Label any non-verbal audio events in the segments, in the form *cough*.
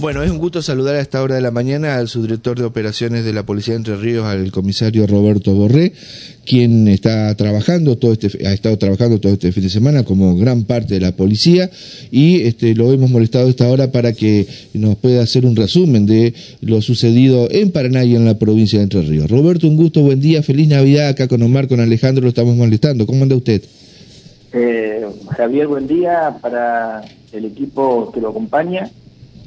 Bueno, es un gusto saludar a esta hora de la mañana al subdirector de operaciones de la Policía de Entre Ríos, al comisario Roberto Borré, quien está trabajando todo este, ha estado trabajando todo este fin de semana como gran parte de la policía y este, lo hemos molestado a esta hora para que nos pueda hacer un resumen de lo sucedido en Paraná y en la provincia de Entre Ríos. Roberto, un gusto, buen día, feliz Navidad acá con Omar, con Alejandro, lo estamos molestando. ¿Cómo anda usted? Eh, Javier, buen día para el equipo que lo acompaña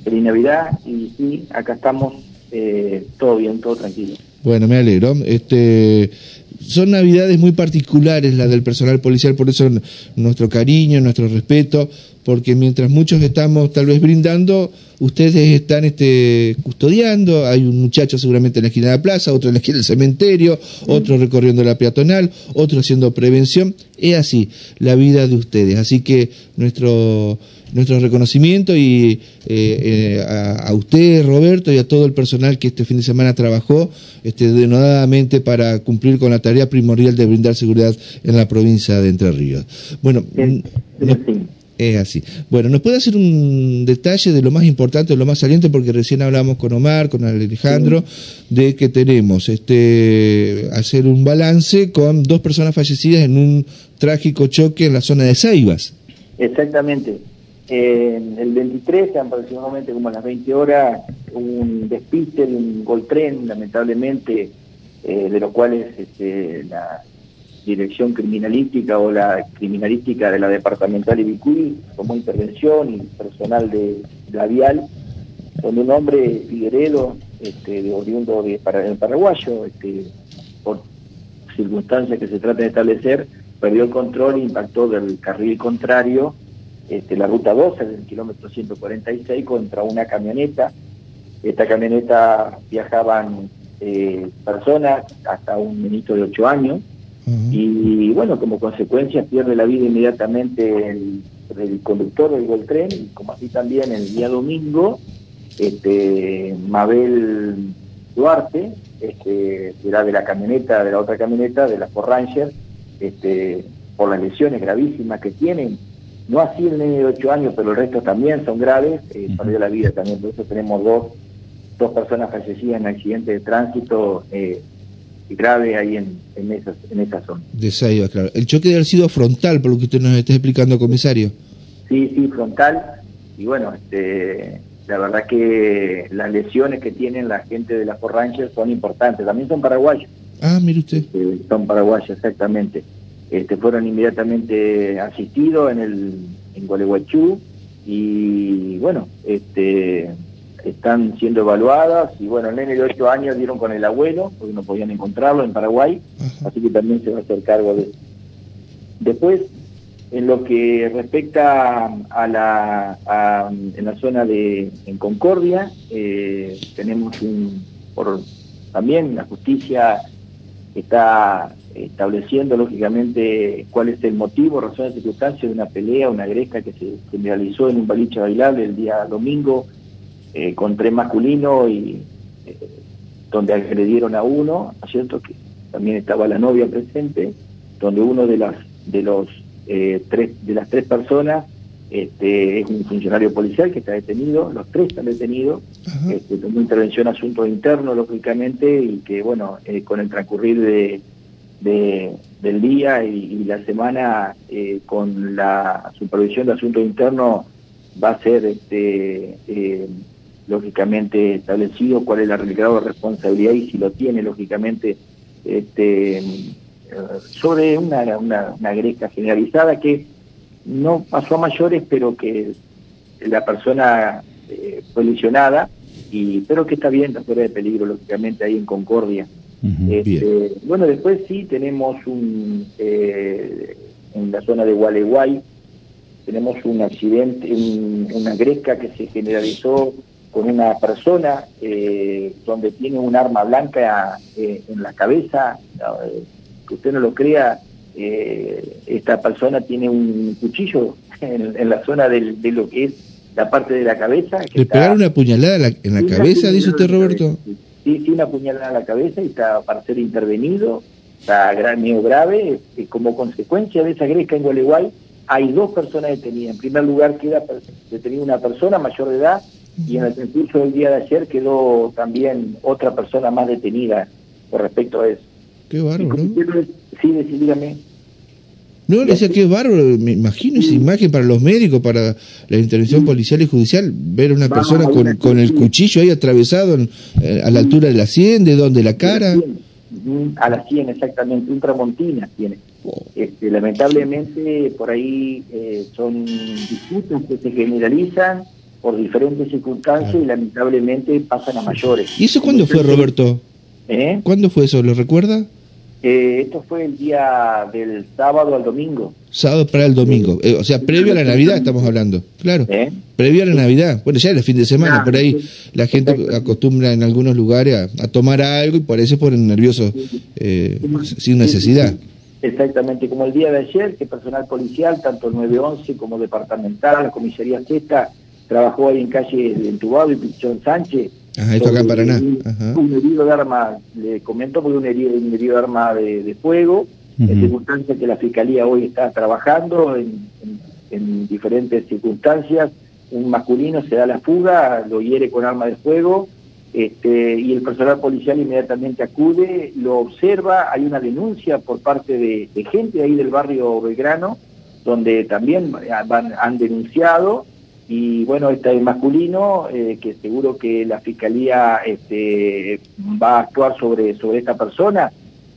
feliz Navidad y sí, acá estamos eh, todo bien, todo tranquilo. Bueno, me alegro. Este, son navidades muy particulares las del personal policial, por eso nuestro cariño, nuestro respeto, porque mientras muchos estamos tal vez brindando, ustedes están este, custodiando, hay un muchacho seguramente en la esquina de la plaza, otro en la esquina del cementerio, otro recorriendo la peatonal, otro haciendo prevención, es así la vida de ustedes, así que nuestro nuestro reconocimiento y eh, eh, a, usted, Roberto, y a todo el personal que este fin de semana trabajó este, denodadamente para cumplir con la tarea primordial de brindar seguridad en la provincia de Entre Ríos. Bueno, es así. Bueno, ¿nos puede hacer un detalle de lo más importante, de lo más saliente? Porque recién hablamos con Omar, con Alejandro, de que tenemos este hacer un balance con dos personas fallecidas en un trágico choque en la zona de Ceibas. Exactamente. En el 23, aproximadamente como a las 20 horas, un despiste de un goltren, lamentablemente, eh, de los cuales este, la dirección criminalística o la criminalística de la departamental Ibicuí tomó intervención y personal de la vial, donde un hombre Figueredo, este, de oriundo de paraguayo, este, por circunstancias que se trata de establecer, perdió el control e impactó del carril contrario este, la ruta 12 del kilómetro 146 contra una camioneta. Esta camioneta viajaban eh, personas hasta un menito de 8 años y bueno, como consecuencia pierde la vida inmediatamente el, conductor del Gol Tren y como así también el día domingo, este, Mabel Duarte, este, era de la camioneta, de la otra camioneta, de la Ford Ranger, este, por las lesiones gravísimas que tienen, no así el niño de 8 años, pero el resto también son graves, eh, perdió la vida también. Por eso tenemos dos, dos personas fallecidas en accidente de tránsito eh, grave ahí en, en, esa, en esa zona. De Saiba, claro. El choque debe haber sido frontal, por lo que usted nos está explicando, comisario. Sí, sí, frontal. Y bueno, este, la verdad que las lesiones que tienen la gente de la Ford Ranger son importantes. También son paraguayos. Ah, mire usted. Este, son paraguayos, exactamente. Este, fueron inmediatamente asistidos en el en Gualeguaychú y bueno, este, están siendo evaluadas y bueno, el nene de 8 años dieron con el abuelo porque no podían encontrarlo en Paraguay, así que también se va a hacer cargo de Después, en lo que respecta a la, en la zona de en Concordia, eh, tenemos un, por, también la justicia está estableciendo lógicamente cuál es el motivo, razón de circunstancia de una pelea, una gresca que se, realizó en un baliche bailable el día domingo eh, con tres masculinos y eh, donde agredieron a uno, ¿cierto? Que también estaba la novia presente, donde uno de las de los eh, tres de las tres personas este, es un funcionario policial que está detenido, los tres están detenidos, este, tomó intervención asuntos internos, lógicamente, y que, bueno, con el transcurrir de, del día y, la semana eh, con la supervisión de asuntos internos va a ser este, eh, lógicamente establecido cuál es la grado de responsabilidad y si lo tiene lógicamente este, sobre una, una, una generalizada que no pasó a mayores pero que la persona eh, fue lesionada y pero que está bien, está fuera de peligro lógicamente ahí en Concordia este, bueno, después sí tenemos un, eh, en la zona de Gualeguay, tenemos un accidente, una gresca que se generalizó con una persona eh, donde tiene un arma blanca eh, en la cabeza, que usted no lo crea, esta persona tiene un cuchillo *laughs* en, la zona de lo que es la parte de la cabeza. ¿Le pegaron una puñalada en la cabeza, dice usted, Roberto? sí, sí, una puñalada en la cabeza y está para ser intervenido, está grave, y como consecuencia de esa gresca en Gualeguay hay dos personas detenidas. En primer lugar queda detenida una persona mayor de edad y en el transcurso del día de ayer quedó también otra persona más detenida con respecto a eso. Qué bárbaro, ¿no? Sí, dígame. No, le decía que bárbaro, me imagino esa imagen para los médicos, para la intervención policial y judicial, ver a una persona con, con el cuchillo ahí atravesado eh, a la altura de la sien, de donde la cara. A la sien, exactamente, un tramontina tiene. Este, lamentablemente, por ahí eh, son disputas que se generalizan por diferentes circunstancias y lamentablemente pasan a mayores. ¿Y eso cuándo fue, Roberto? ¿Eh? ¿Cuándo fue eso? ¿Lo recuerda? Eh, esto fue el día del sábado al domingo. Sábado para el domingo, eh, o sea, previo a la Navidad estamos hablando, claro. ¿Eh? Previo a la Navidad. Bueno, ya era el fin de semana, ah, por ahí la gente acostumbra en algunos lugares a, tomar algo y por eso ponen nerviosos sin necesidad. Exactamente, como el día de ayer, que personal policial, tanto el 911 como departamental, la comisaría Sexta, trabajó ahí en calle de Entubado y Pichón Sánchez, Ajá, esto acá en Paraná. Un herido de arma, le comento porque un herido, un herido de arma de, fuego, en circunstancias que la Fiscalía hoy está trabajando en, diferentes circunstancias. Un masculino se da la fuga, lo hiere con arma de fuego, este, y el personal policial inmediatamente acude, lo observa, hay una denuncia por parte de, gente ahí del barrio Belgrano, donde también han denunciado, y bueno, este masculino, eh, que seguro que la fiscalía este, va a actuar sobre, sobre esta persona,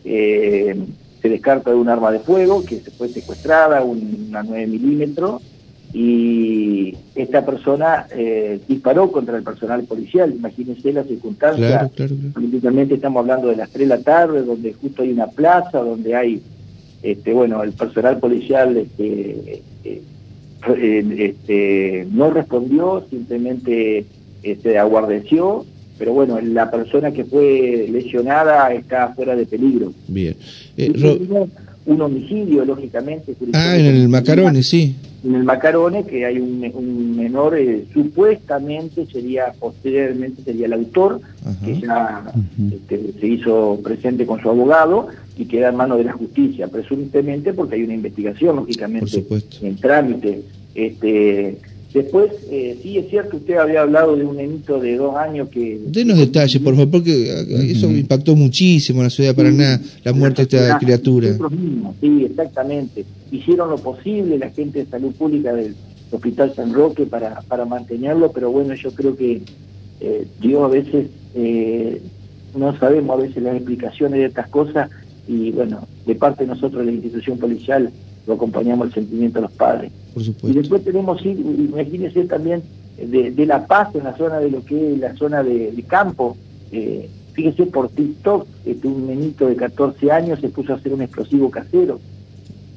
eh, se descarta de un arma de fuego que se fue secuestrada, una 9 milímetros, y esta persona eh, disparó contra el personal policial. Imagínense la circunstancia. Políticamente estamos hablando de las 3 de la tarde, donde justo hay una plaza, donde hay, este, bueno, el personal policial este, este, no respondió, simplemente este, aguardeció, pero bueno, la persona que fue lesionada está fuera de peligro. Bien. Eh, un homicidio, lógicamente. Ah, en el Macarone, sí. En el Macarone, que hay un, menor, eh, supuestamente sería, posteriormente sería el autor, que ya este, se hizo presente con su abogado y queda en manos de la justicia, presuntamente porque hay una investigación, lógicamente, en trámite. Este, después, eh, sí es cierto, usted había hablado de un nenito de dos años que... Denos detalles, por favor, porque eso impactó muchísimo en la ciudad de Paraná, la muerte de esta criatura. Sí, exactamente. Hicieron lo posible la gente de salud pública del Hospital San Roque para, para mantenerlo, pero bueno, yo creo que eh, Dios a veces eh, no sabemos a veces las explicaciones de estas cosas y bueno, de parte de nosotros, la institución policial, lo acompañamos el sentimiento de los padres. Y después tenemos, imagínense también, de, La Paz, en la zona de lo que es la zona de, campo. Eh, fíjese, por TikTok, este, un menito de 14 años se puso a hacer un explosivo casero.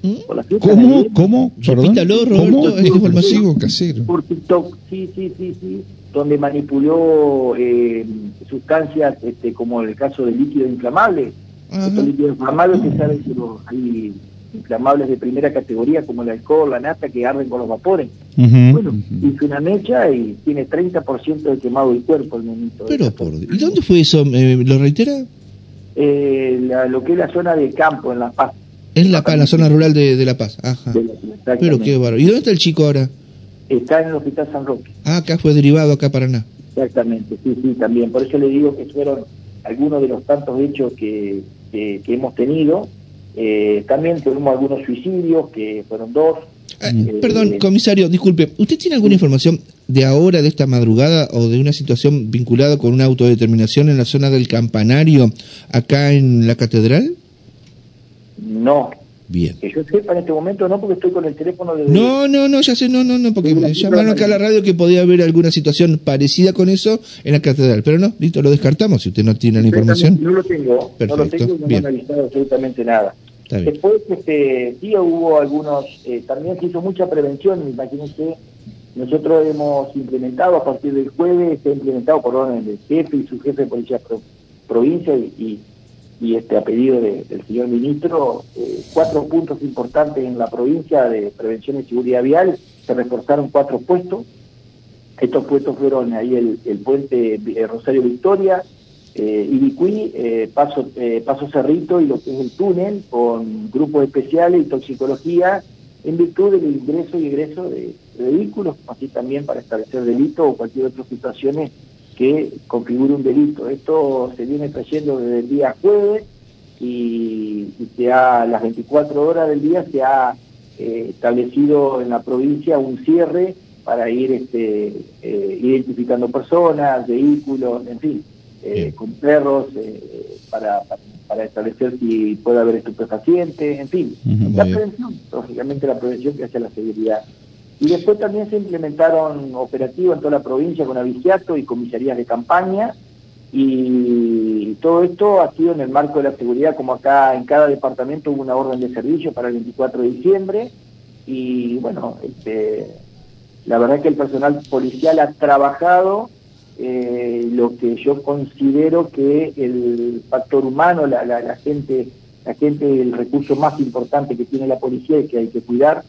¿Mm? ¿Cómo? ¿Cómo? Repítalo, Roberto, explosivo casero. Por TikTok, sí, sí, sí, sí, donde manipuló eh, sustancias este, como el caso del líquido inflamable. Estos líquidos inflamables que saben que los, hay inflamables de primera categoría como el alcohol, la nata, que arden con los vapores. Bueno, hizo una mecha y tiene 30% de quemado del cuerpo el nenito. Pero por ¿Y dónde fue eso? ¿Lo reitera? Eh, lo que es la zona de campo, en La Paz. Es La Paz, la zona rural de, La Paz. Ajá. Pero qué bárbaro. ¿Y dónde está el chico ahora? Está en el Hospital San Roque. Ah, acá fue derivado acá a Paraná. Exactamente, sí, sí, también. Por eso le digo que fueron algunos de los tantos hechos que, que hemos tenido eh, también tuvimos algunos suicidios, que fueron dos. Ah, eh, perdón, comisario, disculpe, ¿usted tiene alguna información de ahora, de esta madrugada, o de una situación vinculada con una autodeterminación en la zona del campanario, acá en la catedral? No. Bien. Que yo sepa en este momento no, porque estoy con el teléfono de... No, no, no, ya sé, no, no, no, porque me llamaron acá a la radio que podía haber alguna situación parecida con eso en la catedral, pero no, listo, lo descartamos si usted no tiene la información. No lo tengo, no lo tengo no me han avisado absolutamente nada. Después este, sí hubo algunos, eh, también se hizo mucha prevención, imagínense, nosotros hemos implementado a partir del jueves, se ha implementado por orden del jefe y su jefe de policía provincia y, y, este a pedido del señor ministro, eh, cuatro puntos importantes en la provincia de prevención y seguridad vial, se reforzaron cuatro puestos, estos puestos fueron ahí el, el puente Rosario Victoria, eh, eh, Paso, eh, Paso Cerrito y lo que es el túnel, con grupos especiales y toxicología, en virtud del ingreso y egreso de, vehículos, así también para establecer delito o cualquier otra situaciones que configure un delito. Esto se viene trayendo desde el día jueves y, se ha, las 24 horas del día se ha eh, establecido en la provincia un cierre para ir este, identificando personas, vehículos, en fin, eh, con perros, para, para, establecer si puede haber estupefacientes, en fin, la prevención, lógicamente la prevención que hace la seguridad. Y después también se implementaron operativos en toda la provincia con aviciato y comisarías de campaña, y todo esto ha sido en el marco de la seguridad, como acá en cada departamento hubo una orden de servicio para el 24 de diciembre, y bueno, este, la verdad que el personal policial ha trabajado eh, lo que yo considero que el factor humano, la, la, gente, la gente, el recurso más importante que tiene la policía y que hay que cuidar.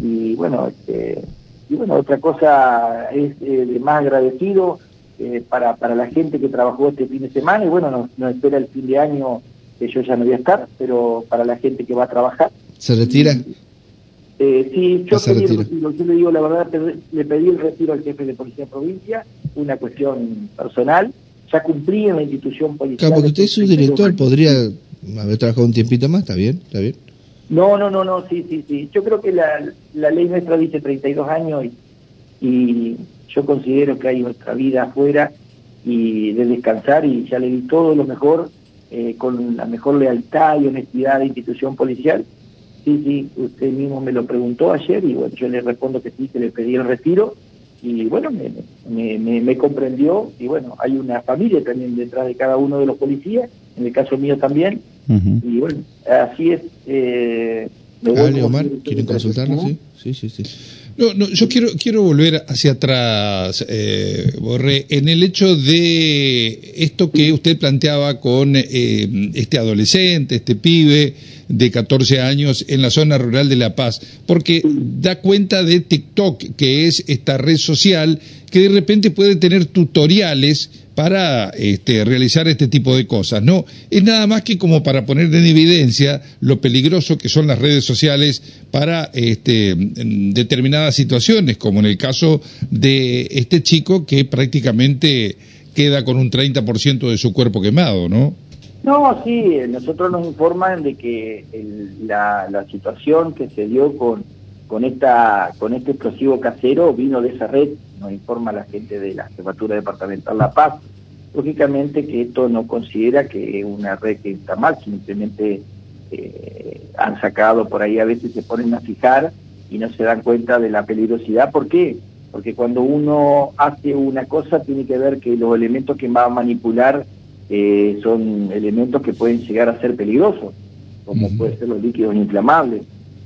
Y bueno, este, y bueno, otra cosa es eh, más agradecido eh, para, para la gente que trabajó este fin de semana y bueno, nos, nos, espera el fin de año que yo ya no voy a estar, pero para la gente que va a trabajar. ¿Se retira? Eh, sí, yo, pedí el retiro, yo le digo la verdad, le pedí el retiro al jefe de policía de provincia, una cuestión personal, ya cumplí en la institución policial. Claro, porque usted es su director, podría haber trabajado un tiempito más, ¿está bien? ¿Está bien? No, no, no, no, sí, sí, sí. Yo creo que la, la ley nuestra dice 32 años y, y yo considero que hay nuestra vida afuera y de descansar y ya le di todo lo mejor eh, con la mejor lealtad y honestidad de institución policial Sí, sí, usted mismo me lo preguntó ayer y bueno, yo le respondo que sí, que le pedí el retiro y bueno, me, me, comprendió y bueno, hay una familia también detrás de cada uno de los policías, en el caso mío también, y bueno, así es. Eh, Omar, ¿quieren consultarnos? Sí, sí, sí. No, no, yo quiero, quiero volver hacia atrás, eh, Borré, en el hecho de esto que usted planteaba con eh, este adolescente, este pibe de 14 años en la zona rural de La Paz, porque da cuenta de TikTok, que es esta red social que de repente puede tener tutoriales para este, realizar este tipo de cosas. No, es nada más que como para poner en evidencia lo peligroso que son las redes sociales para este, determinadas situaciones, como en el caso de este chico que prácticamente queda con un 30% de su cuerpo quemado, ¿no? No, sí, nosotros nos informan de que la, situación que se dio con con esta con este explosivo casero vino de esa red, nos informa la gente de la Jefatura Departamental La Paz. Lógicamente que esto no considera que es una red que está mal, simplemente eh, han sacado por ahí, a veces se ponen a fijar y no se dan cuenta de la peligrosidad. ¿Por qué? Porque cuando uno hace una cosa tiene que ver que los elementos que va a manipular eh, son elementos que pueden llegar a ser peligrosos, como pueden ser los líquidos inflamables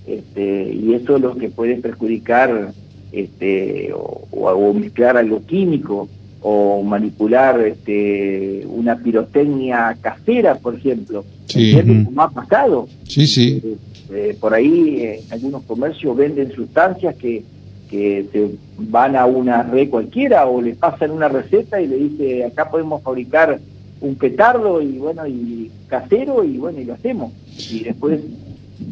este, y eso es lo que puede perjudicar este, o, mezclar algo químico o manipular este, una pirotecnia casera, por ejemplo, sí. como ha pasado. Sí, sí. Eh, eh, por ahí eh, algunos comercios venden sustancias que, que se van a una red cualquiera o le pasan una receta y le dice acá podemos fabricar un petardo y bueno y casero y bueno y lo hacemos y después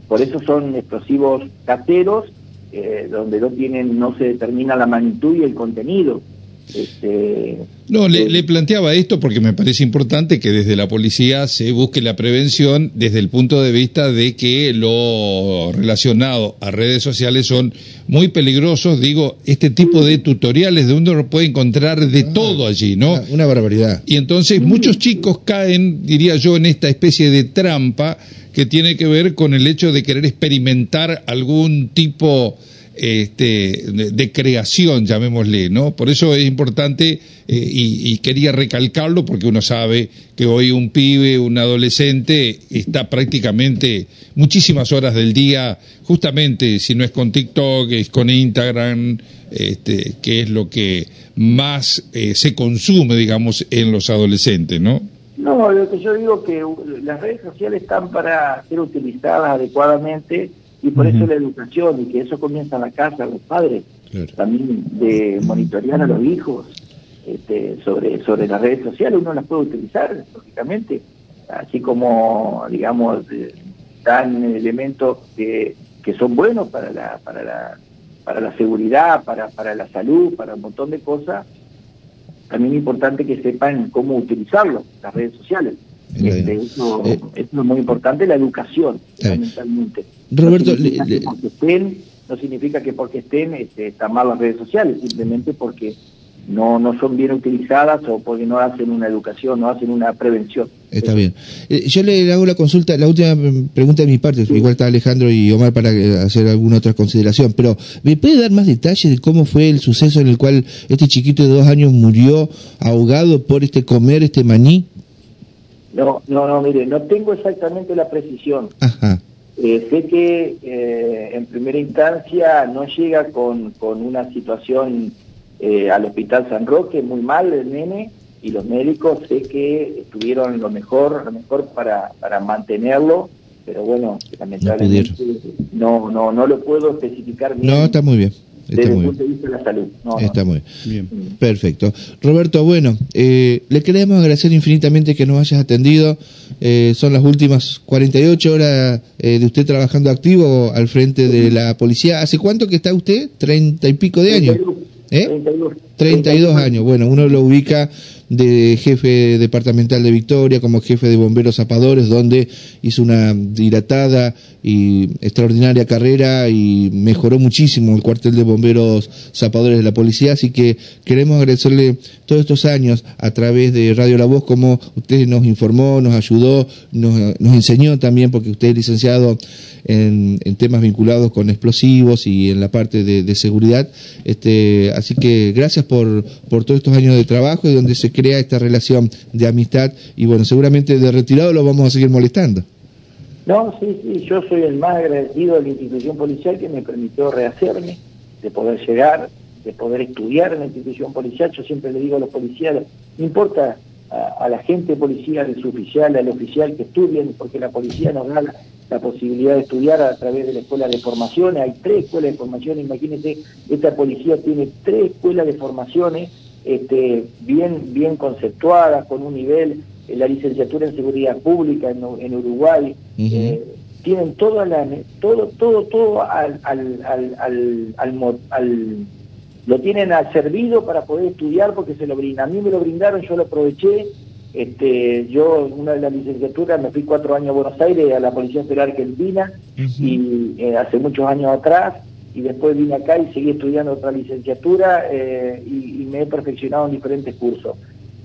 por eso son explosivos caseros, eh, donde no tienen, no se determina la magnitud y el contenido. Este, no, le, le, planteaba esto porque me parece importante que desde la policía se busque la prevención desde el punto de vista de que lo relacionado a redes sociales son muy peligrosos. Digo, este tipo de tutoriales de uno puede encontrar de ah, todo allí, ¿no? una barbaridad. Y entonces muchos chicos caen, diría yo, en esta especie de trampa que tiene que ver con el hecho de querer experimentar algún tipo este, de, creación, llamémosle, ¿no? Por eso es importante eh, y, quería recalcarlo porque uno sabe que hoy un pibe, un adolescente está prácticamente muchísimas horas del día, justamente si no es con TikTok, es con Instagram, este, que es lo que más eh, se consume, digamos, en los adolescentes, ¿no? No, lo que yo digo que las redes sociales están para ser utilizadas adecuadamente y por eso la educación y que eso comienza en la casa, los padres, también de monitorear a los hijos este, sobre, sobre las redes sociales, uno las puede utilizar, lógicamente, así como, digamos, dan elementos que, que son buenos para la, para la, para la seguridad, para, para la salud, para un montón de cosas, también es importante que sepan cómo utilizarlo, las redes sociales. Este, eso, eh, es muy importante, la educación, fundamentalmente. Roberto, no significa, que porque estén, no significa que porque estén este, están mal las redes sociales, simplemente porque no, no son bien utilizadas o porque no hacen una educación, no hacen una prevención. Está bien. Eh, yo le hago la consulta, la última pregunta de mi parte, igual está Alejandro y Omar para eh, hacer alguna otra consideración, pero ¿me puede dar más detalles de cómo fue el suceso en el cual este chiquito de dos años murió ahogado por este comer este maní? No, no, no, mire, no tengo exactamente la precisión. Ajá. Eh, sé que eh, en primera instancia no llega con, con una situación eh, al Hospital San Roque muy mal el nene y los médicos sé que estuvieron lo mejor, lo mejor para, para mantenerlo, pero bueno, lamentablemente no, no, no, lo puedo especificar bien. No, está muy bien. Desde el punto de vista de la salud. Está muy bien. Perfecto. Roberto, bueno, eh, le queremos agradecer infinitamente que nos hayas atendido. Eh, son las últimas 48 horas eh, de usted trabajando activo al frente de la policía. ¿Hace cuánto que está usted? ¿Treinta y pico de años? ¿Eh? 32. 32 años. Bueno, uno lo ubica de jefe departamental de Victoria como jefe de bomberos zapadores, donde hizo una dilatada y extraordinaria carrera y mejoró muchísimo el cuartel de bomberos zapadores de la policía. Así que queremos agradecerle todos estos años a través de Radio La Voz, como usted nos informó, nos ayudó, nos, nos enseñó también, porque usted es licenciado en, en, temas vinculados con explosivos y en la parte de, de seguridad. Este, así que gracias por, por todos estos años de trabajo y donde se crea esta relación de amistad y bueno, seguramente de retirado lo vamos a seguir molestando. No, sí, sí, yo soy el más agradecido de la institución policial que me permitió rehacerme, de poder llegar, de poder estudiar en la institución policial. Yo siempre le digo a los policías, no importa a, a la gente policial, su oficial, al oficial que estudien, porque la policía nos da la, la, posibilidad de estudiar a través de la escuela de formación. Hay tres escuelas de formación, imagínense, esta policía tiene tres escuelas de formaciones este, bien, bien conceptuadas, con un nivel la licenciatura en seguridad pública en, en Uruguay, uh -huh. eh, tienen toda la, todo, todo, todo al, al, al, al lo tienen al servido para poder estudiar porque se lo brindan. A mí me lo brindaron, yo lo aproveché. Este, yo, una de las licenciaturas, me fui cuatro años a Buenos Aires, a la Policía Federal Argentina, uh -huh. y eh, hace muchos años atrás, y después vine acá y seguí estudiando otra licenciatura eh, y, y, me he perfeccionado en diferentes cursos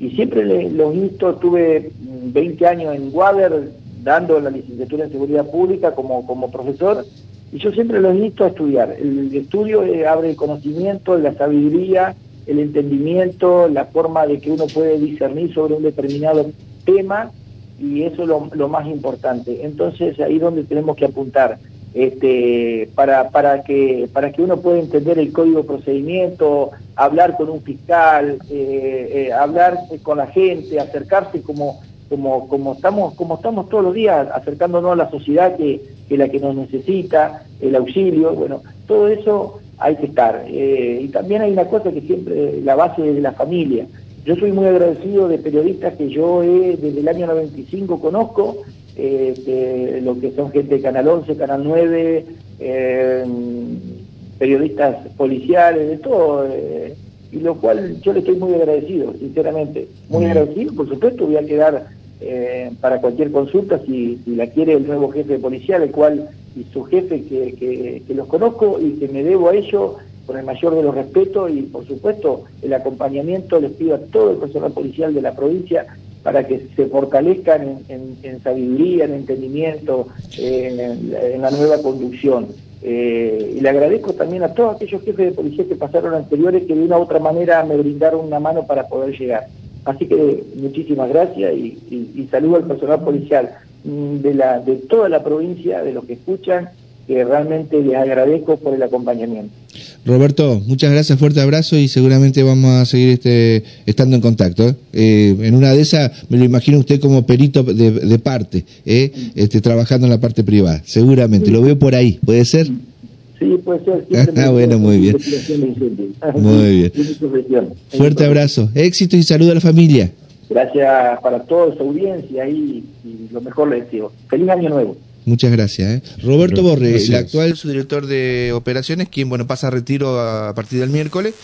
y siempre le, los insto, tuve 20 años en Water dando la licenciatura en seguridad pública como, como profesor, y yo siempre los insto a estudiar. El estudio eh, abre el conocimiento, la sabiduría, el entendimiento, la forma de que uno puede discernir sobre un determinado tema, y eso es lo, más importante. Entonces ahí es donde tenemos que apuntar. Este, para, para, que, para que uno pueda entender el código de procedimiento, hablar con un fiscal, eh, eh, hablar con la gente, acercarse como, como, como, estamos, como estamos todos los días, acercándonos a la sociedad que, que la que nos necesita, el auxilio, bueno, todo eso hay que estar. Eh, y también hay una cosa que siempre, la base de la familia. Yo soy muy agradecido de periodistas que yo he, desde el año 95 conozco, eh, lo que son gente de Canal 11, Canal 9, eh, periodistas policiales, de todo, eh, y lo cual yo le estoy muy agradecido, sinceramente, muy agradecido, por supuesto voy a quedar eh, para cualquier consulta si, si, la quiere el nuevo jefe policial, el cual, y su jefe que, los conozco y que me debo a ellos con el mayor de los respetos y por supuesto el acompañamiento les pido a todo el personal policial de la provincia para que se fortalezcan en, sabiduría, en entendimiento, en, en, la nueva conducción. Eh, y le agradezco también a todos aquellos jefes de policía que pasaron anteriores que de una u otra manera me brindaron una mano para poder llegar. Así que muchísimas gracias y, y, y saludo al personal policial de, la, de toda la provincia, de los que escuchan, que realmente les agradezco por el acompañamiento. Roberto, muchas gracias, fuerte abrazo y seguramente vamos a seguir este, estando en contacto. ¿eh? Eh, en una de esas me lo imagino usted como perito de, de parte, ¿eh? este, trabajando en la parte privada, seguramente, lo veo por ahí, ¿puede ser? Sí, puede ser. Ah, bueno, muy bien. Muy bien. Fuerte abrazo, éxitos y saludo a la familia. Gracias para toda su audiencia y, y lo mejor les deseo. Feliz año nuevo. Muchas gracias. ¿eh? Roberto Borre, el actual subdirector de operaciones, quien bueno pasa a retiro a partir del miércoles.